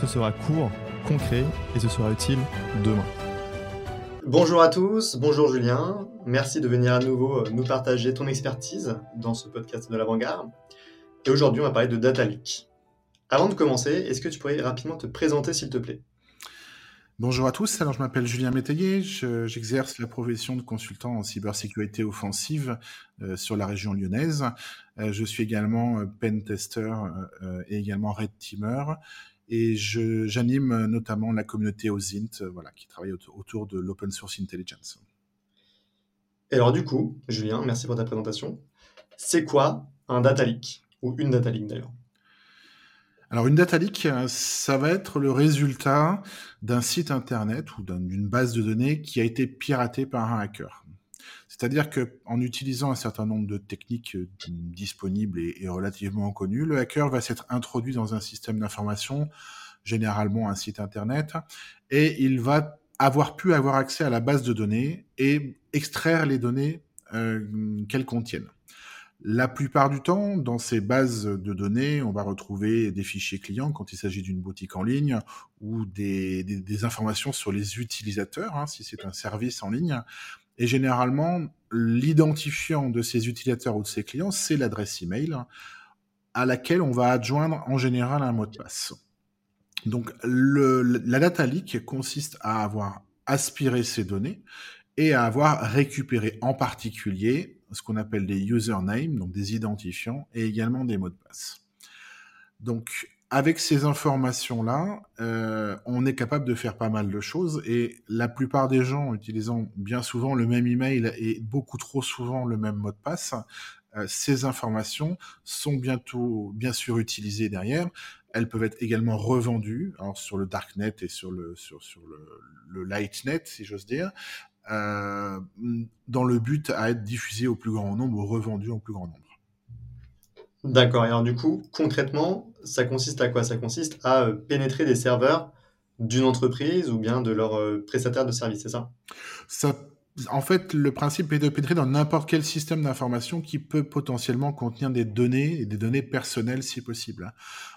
Ce sera court, concret, et ce sera utile demain. Bonjour à tous, bonjour Julien, merci de venir à nouveau euh, nous partager ton expertise dans ce podcast de l'avant-garde. Et aujourd'hui, on va parler de Data Leak. Avant de commencer, est-ce que tu pourrais rapidement te présenter s'il te plaît? Bonjour à tous, alors je m'appelle Julien Métayer, j'exerce la profession de consultant en cybersécurité offensive euh, sur la région lyonnaise. Euh, je suis également pen tester et également red teamer et j'anime notamment la communauté OSINT, voilà, qui travaille autour de l'open source intelligence. Et alors du coup, Julien, merci pour ta présentation. C'est quoi un data leak ou une data leak d'ailleurs? Alors une data leak, ça va être le résultat d'un site internet ou d'une base de données qui a été piratée par un hacker. C'est-à-dire qu'en utilisant un certain nombre de techniques euh, disponibles et, relativement connues, le hacker va s'être introduit dans un système d'information, généralement un site internet, et il va avoir pu avoir accès à la base de données et extraire les données euh, qu'elles contiennent. La plupart du temps, dans ces bases de données, on va retrouver des fichiers clients quand il s'agit d'une boutique en ligne ou des, informations sur les utilisateurs, hein, si c'est un service en ligne. Et généralement, l'identifiant de ces utilisateurs ou de ces clients, c'est l'adresse email à laquelle on va adjoindre en général un mot de passe. Donc le, la data leak consiste à avoir aspiré ces données et à avoir récupéré en particulier ce qu'on appelle des usernames, donc des identifiants, et également des mots de passe. Donc avec ces informations-là, euh, on est capable de faire pas mal de choses et la plupart des gens utilisant bien souvent le même email et beaucoup trop souvent le même mot de passe, euh, ces informations sont bientôt, bien sûr utilisées derrière. Elles peuvent être également revendues alors sur le darknet et sur le sur, sur le, le lightnet, si j'ose dire, euh, dans le but à être diffusées au plus grand nombre ou revendues au plus grand nombre. D'accord. Et alors du coup, concrètement, ça consiste à quoi? Ça consiste à euh, pénétrer des serveurs d'une entreprise ou bien de leur euh, prestataire de service, c'est ça? Ça en fait, le principe est de pénétrer dans n'importe quel système d'information qui peut potentiellement contenir des données et des données personnelles si possible.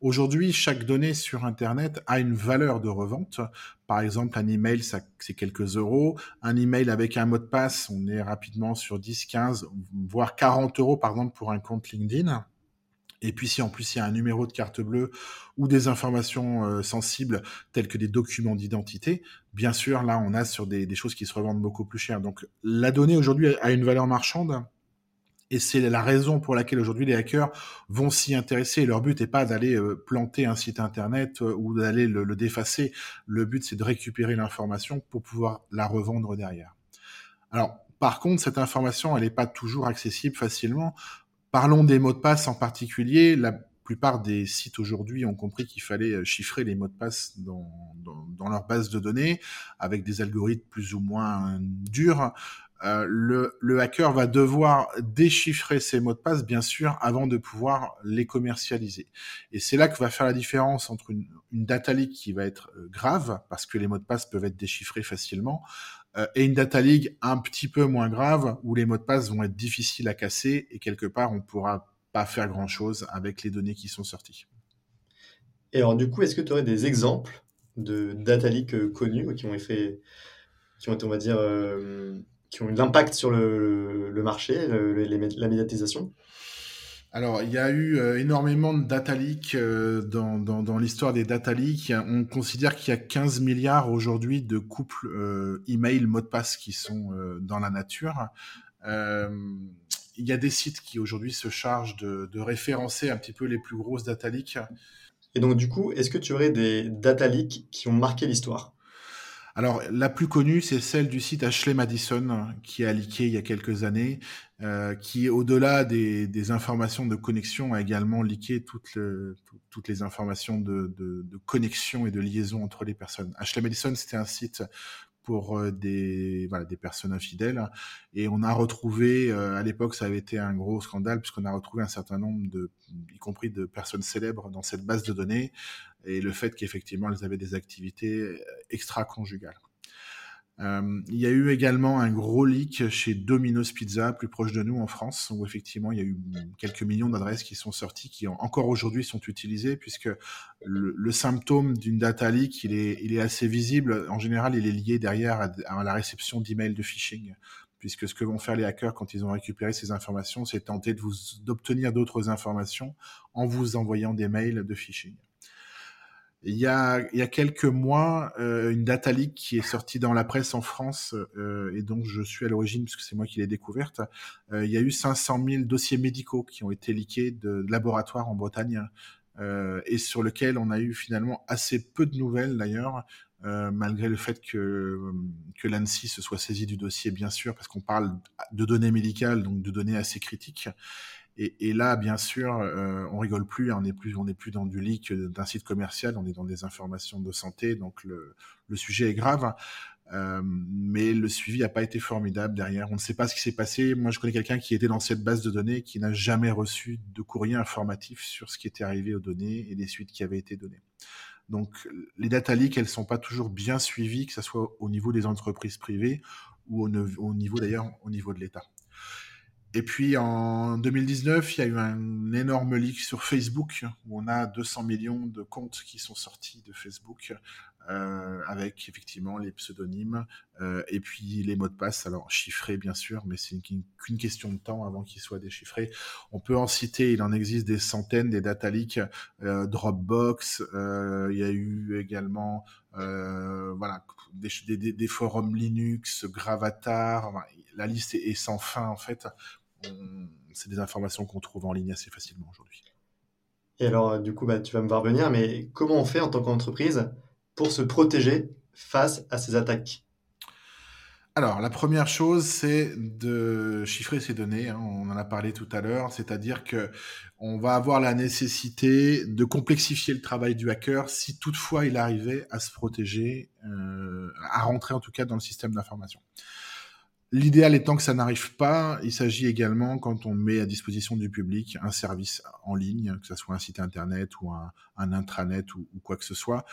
Aujourd'hui, chaque donnée sur Internet a une valeur de revente. Par exemple, un email, c'est quelques euros. Un email avec un mot de passe, on est rapidement sur 10, 15, voire 40 euros, par exemple, pour un compte LinkedIn. Et puis si en plus il y a un numéro de carte bleue ou des informations euh, sensibles telles que des documents d'identité, bien sûr là on a sur des, choses qui se revendent beaucoup plus cher. Donc la donnée aujourd'hui a une valeur marchande et c'est la raison pour laquelle aujourd'hui les hackers vont s'y intéresser. Leur but n'est pas d'aller euh, planter un site internet euh, ou d'aller le, le, défacer. Le but c'est de récupérer l'information pour pouvoir la revendre derrière. Alors par contre, cette information, elle n'est pas toujours accessible facilement. Parlons des mots de passe en particulier. La plupart des sites aujourd'hui ont compris qu'il fallait euh, chiffrer les mots de passe dans, leur base de données avec des algorithmes plus ou moins durs. Euh, le, hacker va devoir déchiffrer ces mots de passe, bien sûr, avant de pouvoir les commercialiser. Et c'est là que va faire la différence entre une, une data leak qui va être euh, grave, parce que les mots de passe peuvent être déchiffrés facilement, et une data league un petit peu moins grave où les mots de passe vont être difficiles à casser et quelque part on pourra pas faire grand chose avec les données qui sont sorties. Et alors du coup, est-ce que tu aurais des exemples de data leaks euh, connus qui ont fait, qui ont on va dire, euh, qui ont eu l'impact sur le, marché, la médiatisation? Alors, il y a eu euh, énormément de data leaks euh, dans, l'histoire des data leaks. On considère qu'il y a 15 milliards aujourd'hui de couples euh, email, mot de passe qui sont dans la nature. il y a des sites qui aujourd'hui se chargent de, référencer un petit peu les plus grosses data leaks. Et donc, du coup, est-ce que tu aurais des data leaks qui ont marqué l'histoire? Alors, la plus connue, c'est celle du site Ashley Madison, qui a leaké il y a quelques années, euh, qui, au-delà des, informations de connexion, a également leaké toutes, le, toutes les informations de, connexion et de liaison entre les personnes. Ashley Madison, c'était un site pour euh, des, personnes infidèles. Et on a retrouvé, euh, à l'époque, ça avait été un gros scandale, puisqu'on a retrouvé un certain nombre de, y compris de personnes célèbres dans cette base de données, et le fait qu'effectivement, elles avaient des activités euh, extra-conjugales. Euh, il y a eu également un gros leak chez Domino's Pizza, plus proche de nous en France, où effectivement il y a eu quelques millions d'adresses qui sont sorties, qui encore aujourd'hui sont utilisées, puisque le, symptôme d'une data leak, il est, assez visible. En général, il est lié derrière à, la réception d'emails de phishing puisque ce que vont faire les hackers quand ils ont récupéré ces informations, c'est tenter d'obtenir d'autres informations en vous envoyant des mails de phishing. Il y a, il y a quelques mois, euh, une data leak qui est sortie dans la presse en France euh, et donc je suis à l'origine puisque c'est moi qui l'ai découverte. Euh, il y a eu 500 000 dossiers médicaux qui ont été leakés de, laboratoires en Bretagne euh, et sur lequel on a eu finalement assez peu de nouvelles d'ailleurs, euh, malgré le fait que, que l'ANSI se soit saisi du dossier bien sûr parce qu'on parle de données médicales donc de données assez critiques. Et, là, bien sûr, euh, on rigole plus, on n'est plus, plus dans du leak d'un site commercial, on est dans des informations de santé, donc le, sujet est grave. Euh, mais le suivi n'a pas été formidable derrière. On ne sait pas ce qui s'est passé. Moi, je connais quelqu'un qui était dans cette base de données qui n'a jamais reçu de courrier informatif sur ce qui était arrivé aux données et les suites qui avaient été données. Donc, les data leaks, elles sont pas toujours bien suivies, que ce soit au niveau des entreprises privées ou au niveau d'ailleurs au niveau de l'État. Et puis en 2019, il y a eu un énorme leak sur Facebook où on a 200 millions de comptes qui sont sortis de Facebook euh, avec effectivement les pseudonymes euh, et puis les mots de passe, alors chiffrés bien sûr, mais c'est qu'une question de temps avant qu'ils soient déchiffrés. On peut en citer, il en existe des centaines, des data leaks, euh, Dropbox, il y a eu également voilà des, forums Linux, Gravatar, la liste est sans fin en fait c'est des informations qu'on trouve en ligne assez facilement aujourd'hui. Et alors, du coup, bah, tu vas me voir venir, mais comment on fait en tant qu'entreprise pour se protéger face à ces attaques? Alors, la première chose, c'est de chiffrer ces données. Hein, on en a parlé tout à l'heure, c'est-à-dire que on va avoir la nécessité de complexifier le travail du hacker si toutefois il arrivait à se protéger, euh, à rentrer en tout cas dans le système d'information. L'idéal étant que ça n'arrive pas, il s'agit également, quand on met à disposition du public un service en ligne, que ce soit un site internet ou un, intranet ou, ou, quoi que ce soit,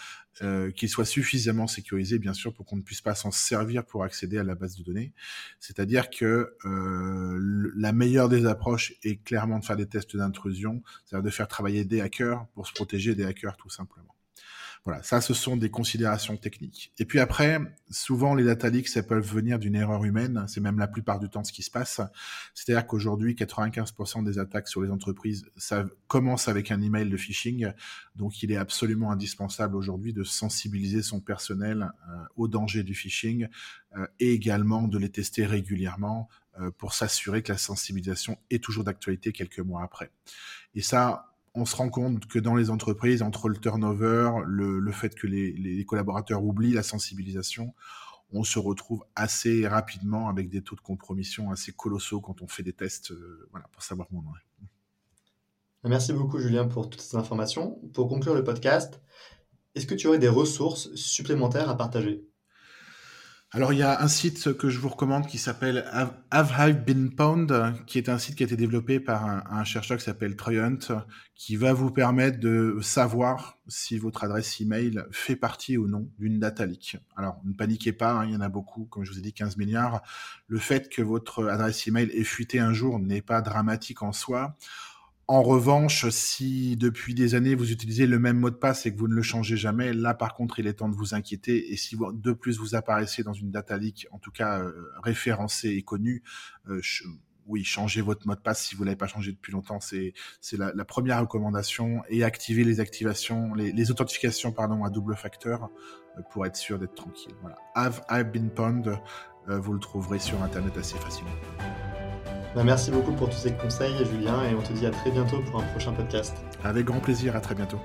euh, qu'il soit suffisamment sécurisé, bien sûr, pour qu'on ne puisse pas s'en servir pour accéder à la base de données. C'est-à-dire que euh, la meilleure des approches est clairement de faire des tests d'intrusion, c'est-à-dire de faire travailler des hackers pour se protéger des hackers tout simplement. Voilà, ça, ce sont des considérations techniques. Et puis après, souvent, les data leaks, ça peuvent venir d'une erreur humaine. C'est même la plupart du temps ce qui se passe. C'est-à-dire qu'aujourd'hui, 95% des attaques sur les entreprises, ça commence avec un email de phishing. Donc, il est absolument indispensable aujourd'hui de sensibiliser son personnel euh, au danger du phishing euh, et également de les tester régulièrement euh, pour s'assurer que la sensibilisation est toujours d'actualité quelques mois après. Et ça, on se rend compte que dans les entreprises, entre le turnover, le, fait que les, collaborateurs oublient la sensibilisation, on se retrouve assez rapidement avec des taux de compromission assez colossaux quand on fait des tests euh, pour savoir où on en est. Merci beaucoup Julien pour toutes ces informations. Pour conclure le podcast, est-ce que tu aurais des ressources supplémentaires à partager? Alors, il y a un site que je vous recommande qui s'appelle Have I Been Pwned, qui est un site qui a été développé par un, chercheur qui s'appelle Troy Hunt, qui va vous permettre de savoir si votre adresse email fait partie ou non d'une data leak. Alors, ne paniquez pas, hein, il y en a beaucoup, comme je vous ai dit, 15 milliards. Le fait que votre adresse email ait fuité un jour n'est pas dramatique en soi. En revanche, si depuis des années vous utilisez le même mot de passe et que vous ne le changez jamais, là par contre il est temps de vous inquiéter. Et si de plus vous apparaissez dans une data leak, en tout cas euh, référencée et connue, euh, oui, changez votre mot de passe si vous l'avez pas changé depuis longtemps. C'est la, première recommandation et activez les activations, les, authentifications pardon à double facteur euh, pour être sûr d'être tranquille. Voilà. Have I been pwned Vous le trouverez sur internet assez facilement. Bah, merci beaucoup pour tous ces conseils, Julien, et on te dit à très bientôt pour un prochain podcast. Avec grand plaisir, à très bientôt.